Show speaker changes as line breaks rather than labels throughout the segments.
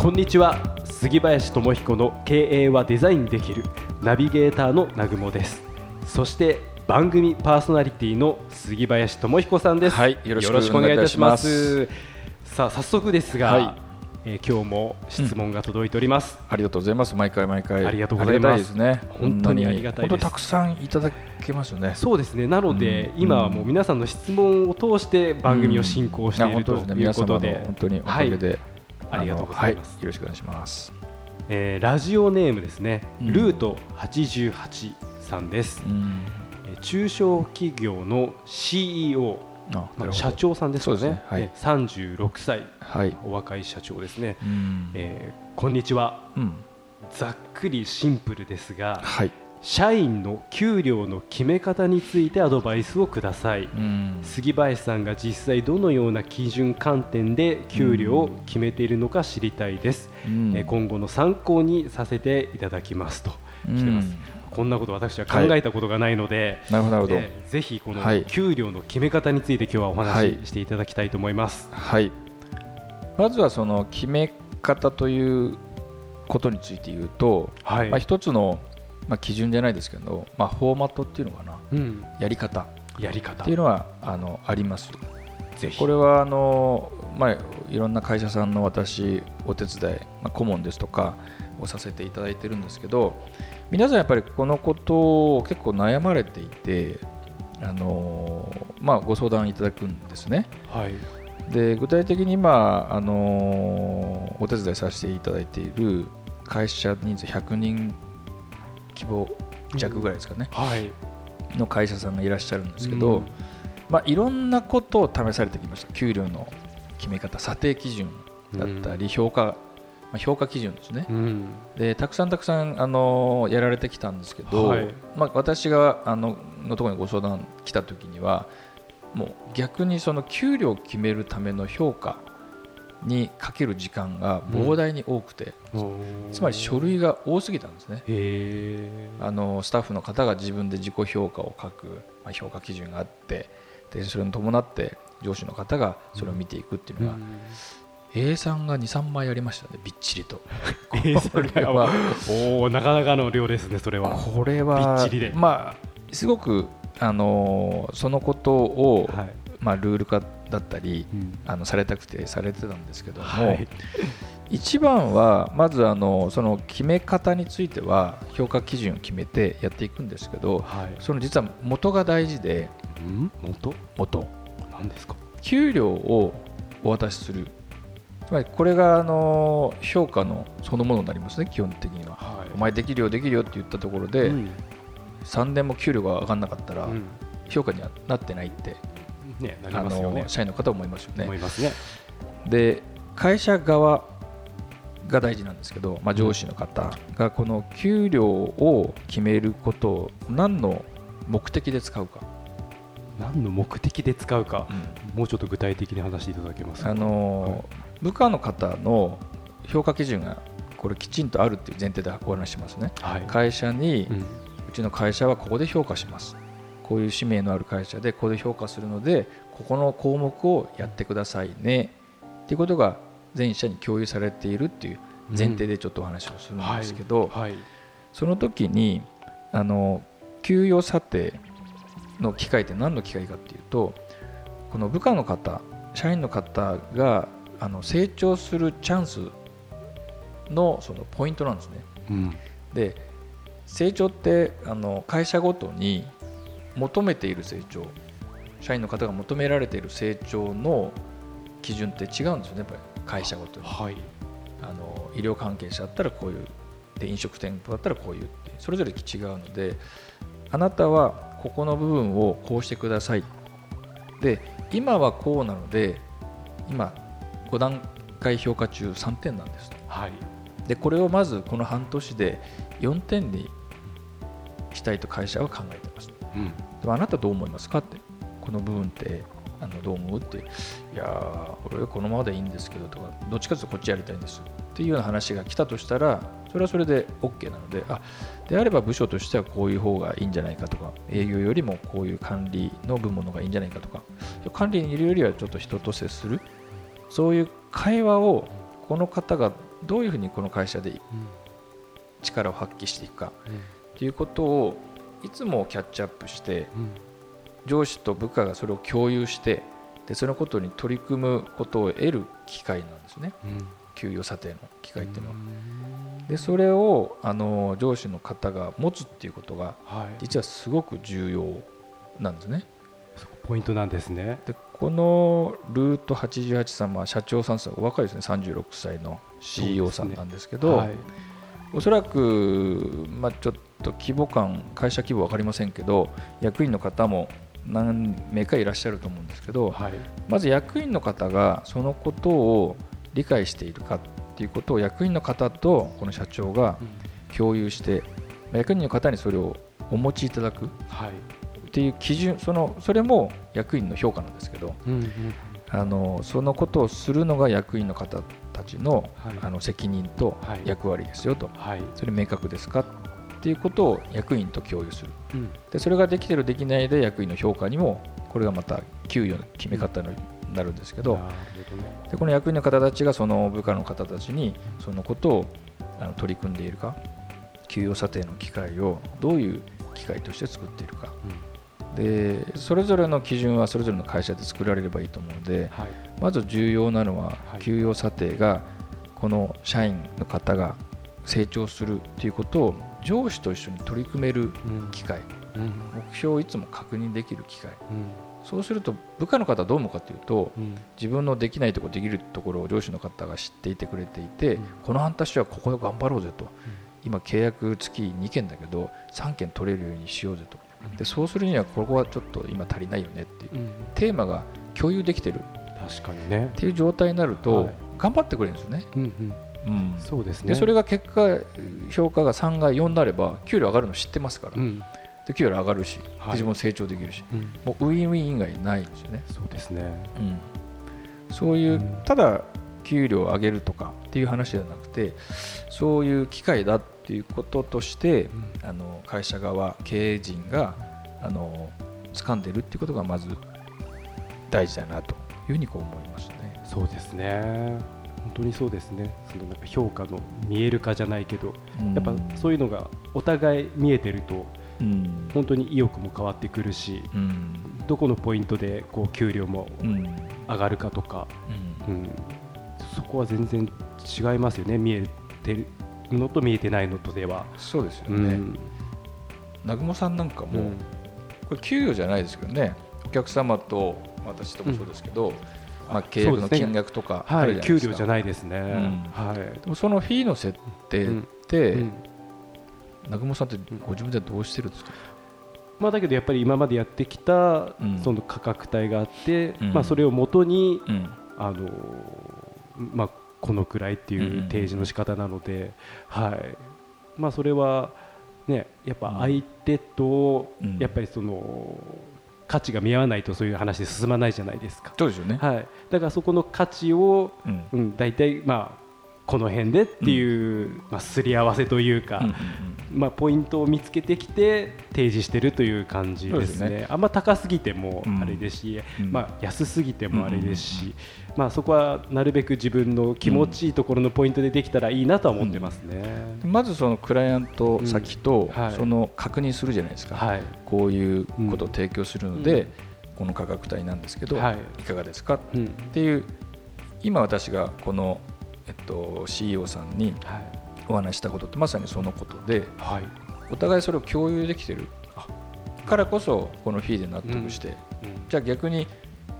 こんにちは。杉林智彦の経営はデザインできるナビゲーターの南雲です。そして番組パーソナリティの杉林智彦さんです。
はいよろしくお願いいたします。
さあ早速ですが、
はい。
えー今日も質問が届いております、
ありがとうございます。毎回毎回。
ありがとうございます。
ね。
本当にありがたいです。
本当たくさんいただけますよね。
そうですね。なので、
うん。
今はもう皆さんの質問を通して番組を進行していると
や本当で。すね
いうことで,、
皆様の本当におかげで、
ありがとうございます。
はよろしくお願いします。
えーラジオネームですね、
うん。
ルート88さんです、
うん。
えー中小企業の CEO
あなるほど。
社長さんですかね。
そうですね。はい。
えー36歳。
はい。
お若い社長ですね、
うん。
えーこんにちは。
うん。
ざっくりシンプルですが
はい
社員の給料の決め方についてアドバイスをください。
うん。
杉林さんが実際どのような基準観点で給料を決めているのか知りたいです、
うん。
えー今後の参考にさせていただきますと。
うん。
来てます、こんなこと私は考えたことがないので、
なるほどなるほど。
えーぜひこの
はい。
給料の決め方について今日はお
は
話
い。
ししていただきたいと思います。
はい。まずはその決め方ということについて言うと、
はい、
まあ、一つの、まあ、基準じゃないですけど、まあ、フォーマットっていうのかな。
うん、
やり方。
やり方。
っていうのはあのあります。
ぜひ。
これはあの、まあ、いろんな会社さんの私お手伝い、まあ、顧問ですとかをさせていただいてるんですけど皆さんやっぱりこのことを結構悩まれていてあの、まあ、ご相談いただくんですね。
はい。
で具体的に今あのお手伝いさせていただいている会社人数100人規模弱ぐらいですかね、
はい。
の会社さんがいらっしゃるんですけど、
うん。
まあ、いろんなことを試されてきました。給料の決め方査定基準だったり評価、まあ、評価基準ですね。
うん。
でたくさんたくさんあのやられてきたんですけど、
はい。
まあ、私があののところにご相談来た時にはもう逆にその給料を決めるための評価にかける時間が膨大に多くて、つまり書類が多すぎたんですね。あのスタッフの方が自分で自己評価を書く、まあ、評価基準があってでそれに伴って上司の方がそれを見ていくっていうのが、A さんが23枚ありましたねびっちりと。
えーそれは。おおなかなかの量ですねそれは。
これはまあすごくあのそのことを、
はい、
まあ、ルール化だったり
うん。
あのされたくてされてたんですけども、
はい。
一番はまずあのその決め方については評価基準を決めてやっていくんですけど
はい。
その実は元が大事で
うん？元？
元。
なんですか？
給料をお渡しする。つまりこれがあの評価のそのものになりますね基本的には。
は
お前できるよできるよって言ったところで、
うん。
3年も給料が上がらなかったら
うん。
評価にはなってないって、
ねなり
あ
ますよね。
の社員の方は思いますよね。
思いますね。
で会社側が大事なんですけど、まあ、上司の方がこの給料を決めることを何の目的で使うか、
何の目的で使うかもうちょっと具体的に話していただけますか？
あの部下の方の評価基準がこれきちんとあるっていう前提でお話しますね。
はい。
会社に
うん。
うちの会社はここで評価しますこういう使命のある会社でここで評価するのでここの項目をやってくださいね。っていうことが全社に共有されているっていう前提でちょっとお話をするんですけど、
はい。
その時にあの給与査定の機会って何の機会かっていうとこの部下の方社員の方があの成長するチャンスのそのポイントなんですね。
うん。
で成長ってあの会社ごとに求めている成長社員の方が求められている成長の基準って違うんですよねやっぱり。会社ごとに。
はい。
あの医療関係者だったらこういうで飲食店舗だったらこういうってそれぞれ違うのであなたはここの部分をこうしてください。で今はこうなので今5段回評価中3点なんです。
はい。
でこれをまずこの半年で4点にしたいと会社は考えてます。
うん
でもあなたどう思いますかって。この部分ってあのどう思うって。いやー俺はこのままでいいんですけどとかどっちかというとこっちやりたいんですっていうような話が来たとしたらそれはそれで OK なのであであれば部署としてはこういう方がいいんじゃないかとか営業よりもこういう管理の部門の方がいいんじゃないかとか管理にいるよりはちょっと人と接する。そういう会話をこの方がどういうふうにこの会社で力を発揮していくかっていうことをいつもキャッチアップして上司と部下がそれを共有してでそのことに取り組むことを得る機会なんですね。給与査定の機会っていうのは。でそれをあの上司の方が持つっていうことが
はい。
実はすごく重要なんですね。
ポイントなんですね。
でこのルート88さんは社長さんですお若いですね。36歳の CEO さんなんですけど
はい。
おそらく、まあ、ちょっと規模感会社規模分かりませんけど役員の方も何名かいらっしゃると思うんですけど
はい。
まず役員の方がそのことを理解しているかっていうことを役員の方とこの社長が共有して役員の方にそれをお持ちいただくっ
はい。
ていう基準そのそれも役員の評価なんですけど
うんうん
あのそのことをするのが役員の方たちの,、
はい。
あの責任と
はい。
役割ですよと、
はい。
それ明確ですかっていうことを役員と共有する。
うん。
でそれができてるできないで役員の評価にもこれがまた給与の決め方になるんですけど、
なるほどね。
でこの役員の方たちがその部下の方たちにそのことをあの取り組んでいるか給与査定の機会をどういう機会として作っているか。でそれぞれの基準はそれぞれの会社で作られればいいと思うので
はい。
まず重要なのは
はい。
給与査定がこの社員の方が成長するということを上司と一緒に取り組める
うん。
機会。
うん。
目標をいつも確認できる機会。
うん。
そうすると部下の方はどう思うかというと
うん。
自分のできないところできるところを上司の方が知っていてくれていて、
うん。
この半年はここで頑張ろうぜと、今契約月2件だけど3件取れるようにしようぜと。でそうするにはここはちょっと今足りないよねっていう
うん。
テーマが共有できてる。
確かにね。
っていう状態になると、
はい。
頑張ってくれるんですよね。
うんうん
うん。
そうですね。
でそれが結果評価が3が4になれば給料上がるの知ってますから、
うん。
で給料上がるし、で
はい。
自分も成長できるし。
うん。
もうウィンウィン以外ないんですよね。
そうですね。
うん、そういう、
うん。
ただ給料を上げるとかっていう話ではなくてそういう機会だっていうこととして、あの会社側経営陣があの掴んでるっていうことがまず大事だなというふうにこう思いますね。
そうですね本当にそうですね。そのなんか評価の見える化じゃないけどやっぱそういうのがお互い見えてると
うん。
本当に意欲も変わってくるし
うん。
どこのポイントでこう給料も
うん。
上がるかとか、
うん。
うん、そこは全然違いますよね。見えてるのと見えてないのとでは。
そうですよね。
うん。
南雲さんなんかも、
うん。
これ給与じゃないですけどね。お客様と私ともそうですけど、まあ、契約の金額とかあ
はい、給料じゃないですね。
ん。
はい。
でもそのフィーの設定って、
うん。
南雲さんってご自分ではどうしてるんですか、
まあ、だけどやっぱり今までやってきた
うん。
その価格帯があって、
うん。
まあ、それをもとに、
うん。
あのまあ、このくらいって
うんうん
いう提示の仕方なので、はい。まあ、それは、ね、やっぱ相手と
うん。
やっぱりその価値が見合わないとそういう話で進まないじゃないですか。
そうですよね、
はい、だからそこの価値を、
うん。
うん、大体、まあ、この辺でっていう、まあ、すり合わせというか、
うんうん
まあ、ポイントを見つけてきて提示してるという感じですね。
そうです
あんま高すぎても
うん
あれですし、
うん
まあ、安すぎてもあれですし、まあ、そこはなるべく自分の気持ちいいところのポイントでできたらいいなとは思ってますね。
うん。まずそのクライアント先とその確認するじゃないですか、
はい。
こういうことを提供するので、
うん。
この価格帯なんですけど、
はい。
い、かがですか？っ
うん。
ていう今私がこの、えっと、CEO さんに
はい。
お話ししたことってまさにそのことで
はい。
お互いそれを共有できてるからこそこのフィーで納得して、じゃあ逆に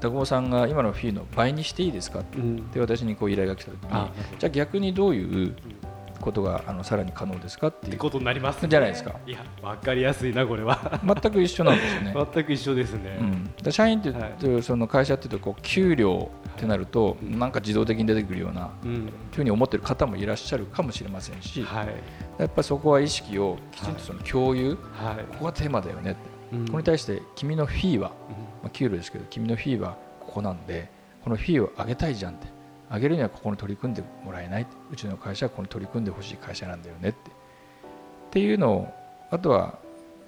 田久保さんが今のフィーの倍にしていいですかっ
うん。
て私にこう依頼が来た時に
あ。
じゃあ逆にどういうことがあのさらに可能ですかっていう。
ことになりますね。
じゃないですか。
いやわかりやすいなこれは。
全く一緒なんですよね。
全く一緒ですね、
うん、で社員って言って、その会社っていうとこう給料ってなるとなんか自動的に出てくるような
うん。
ふうに思ってる方もいらっしゃるかもしれませんし
はい。
やっぱそこは意識をきちんとその共有、
はい。
ここがテーマだよね
うん。
ここに対して君のフィーは、
うん。
まあ、給料ですけど君のフィーはここなんでこのフィーを上げたいじゃんって上げるにはここに取り組んでもらえない。うちの会社はここに取り組んでほしい会社なんだよねって。っていうのをあとは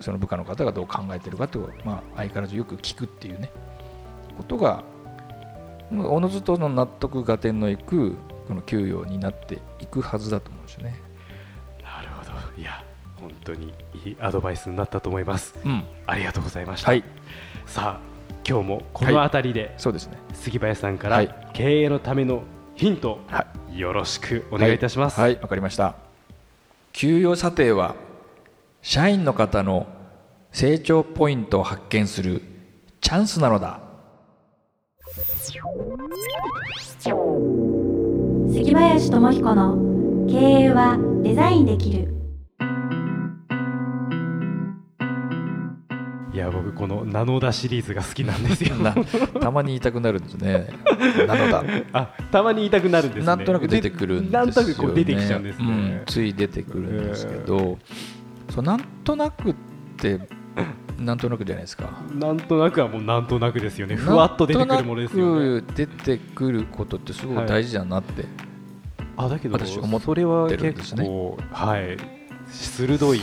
その部下の方がどう考えてるかっていうのを、まあ、相変わらずよく聞くっていうね。ことがおのずとの納得が点のいくこの給与になっていくはずだと思うんですよね。
なるほど。いや本当にいいアドバイスになったと思います。
うん、
ありがとうございました、
はい。
さあ今日もこの辺りで、
そうですね。
杉林さんから
はい
経営のためのヒント、
は
よろしくお願いいたします、
はい、わ、かりました。給与査定は社員の方の成長ポイントを発見するチャンスなのだ。
杉林智彦の経営はデザインできる
いや僕このナノダシリーズが好きなんですよ
な たまに言いたくなるんですね。なのだ。
あたまに言いたくなるんですね
なんとなく出てくるんですよ、ね。
なんとなくこう出てきちゃうんですね、
うんつい出てくるんですけど、そうなんとなくってなんとなくじゃないですか。
なんとなくはもうなんとなくですよねふわっと出てくるものですよね
なんとなく出てくることってすごく大事だなって。
あだけど
私思って
それは
るんで
結
すね
構、はい鋭い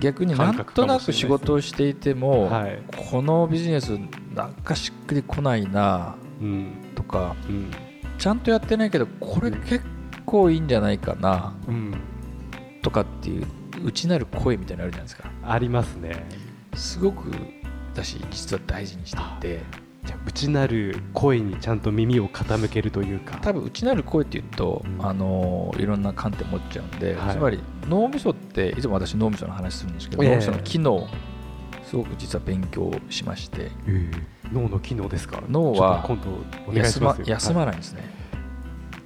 逆になんとなく仕事をしていても、
はい。
このビジネスなんかしっくりこないな
うん。
とか
うん。
ちゃんとやってないけどこれ結構いいんじゃないかな
うん。
とかっていう内なる声みたいなのあるじゃないですか。
ありますね。
すごく私実は大事にしていて
内なる声にちゃんと耳を傾けるというか。
多分内なる声っていうと、
うん
あのいろんな観点持っちゃうんで、
はい。
つまり脳みそっていつも私脳みその話するんですけど、
ええ。
脳みその機能すごく実は勉強しまして。
脳の機能ですか？
脳は
今度お願いし
休
ま
ます休ま
はい。
ないんですね、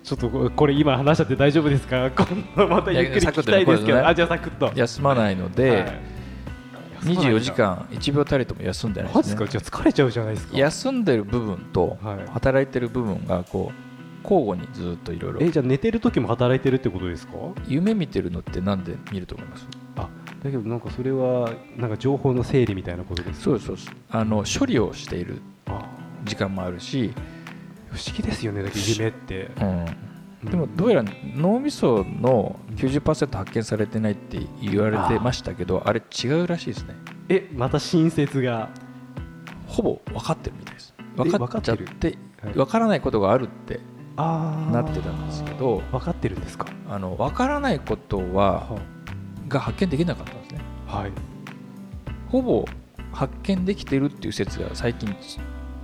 ちょっとここれ今話しちゃって大丈夫ですか？今度またゆっくり聞きたいですけど、
ね。
あじゃあサクッと。
休まないので、
はい
24時間1秒たりとも休んでないですね。
か？じゃあ疲れちゃうじゃないですか。
休んでる部分と
はい。
働いてる部分がこう交互にずっといろいろ。
えじゃあ寝てる時も働いてるってことですか？
夢見てるのってなんで見ると思います？
あだけどなんかそれはなんか情報の整理みたいなことですか？
そうですそうあの処理をしている
あ
時間もあるし、
不思議ですよねだけど夢って。
うん、でもどうやら脳みその90%発見されてないって言われてましたけどあれ違うらしいですね。
えまた新説が。
ほぼ分かってるみたいです。
え
分かっちゃって
はい
分からないことがあるって
あ
なってたんですけど
分かってるんですか？
あの分からないことはが発見できなかったんですね。
はい。
ほぼ発見できてるっていう説が最近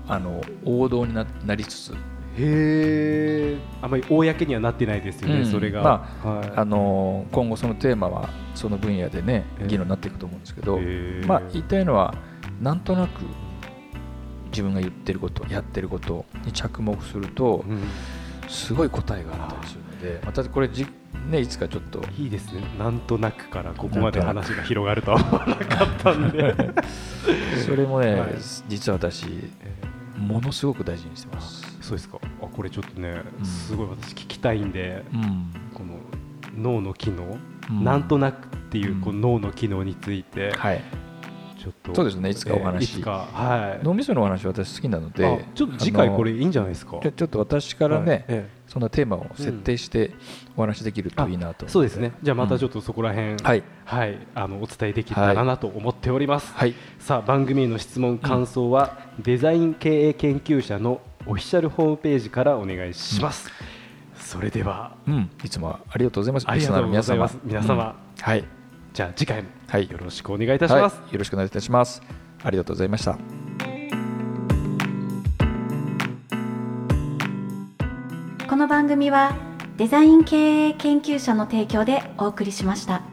あの王道にななりつつ
へえあまり公にはなってないですよね、
うん
それが、
ま
はい。
あの今後そのテーマはその分野でね
ええ
議論になっていくと思うんですけど、まあ、言いたいのはなんとなく自分が言ってることやってることに着目すると
うん。
すごい答えがあったりするのでまたこれじ、ね、いつかちょっと。
いいですね。なんとなくからここまで話が広がるとは思わなかったんで。
それもね、
はい。
実は私ものすごく大事にしてます。
そうですか。あこれちょっとね、
うん。
すごい私聞きたいんで
うん。
この脳の機能、
うん。
なんとなくっていうこう
うん。
脳の機能について、
はい、
ちょっと。
そうですねいつかお話
えーいつかはい。
脳みそのお話私好きなので
あちょっと次回これいいんじゃないですか？
ちょっと私からね、
はい。え
そんなテーマを設定してお話できるといいなと、
えそうですね。じゃあまたちょっとそこら辺、
はい。
はい、あのお伝えできたらなと思っております、
はい。
さあ番組への質問感想は、デザイン経営研究者のオフィシャルホームページからお願いします、それでは。
うん、いつもありがとうございます。
ありがとうございます。
皆様。
皆様。
うん。はい
じゃあ次回も
はい。
よろしくお願いいたします、
はい、よろしくお願いいたします。ありがとうございました。
この番組はデザイン経営研究者の提供でお送りしました。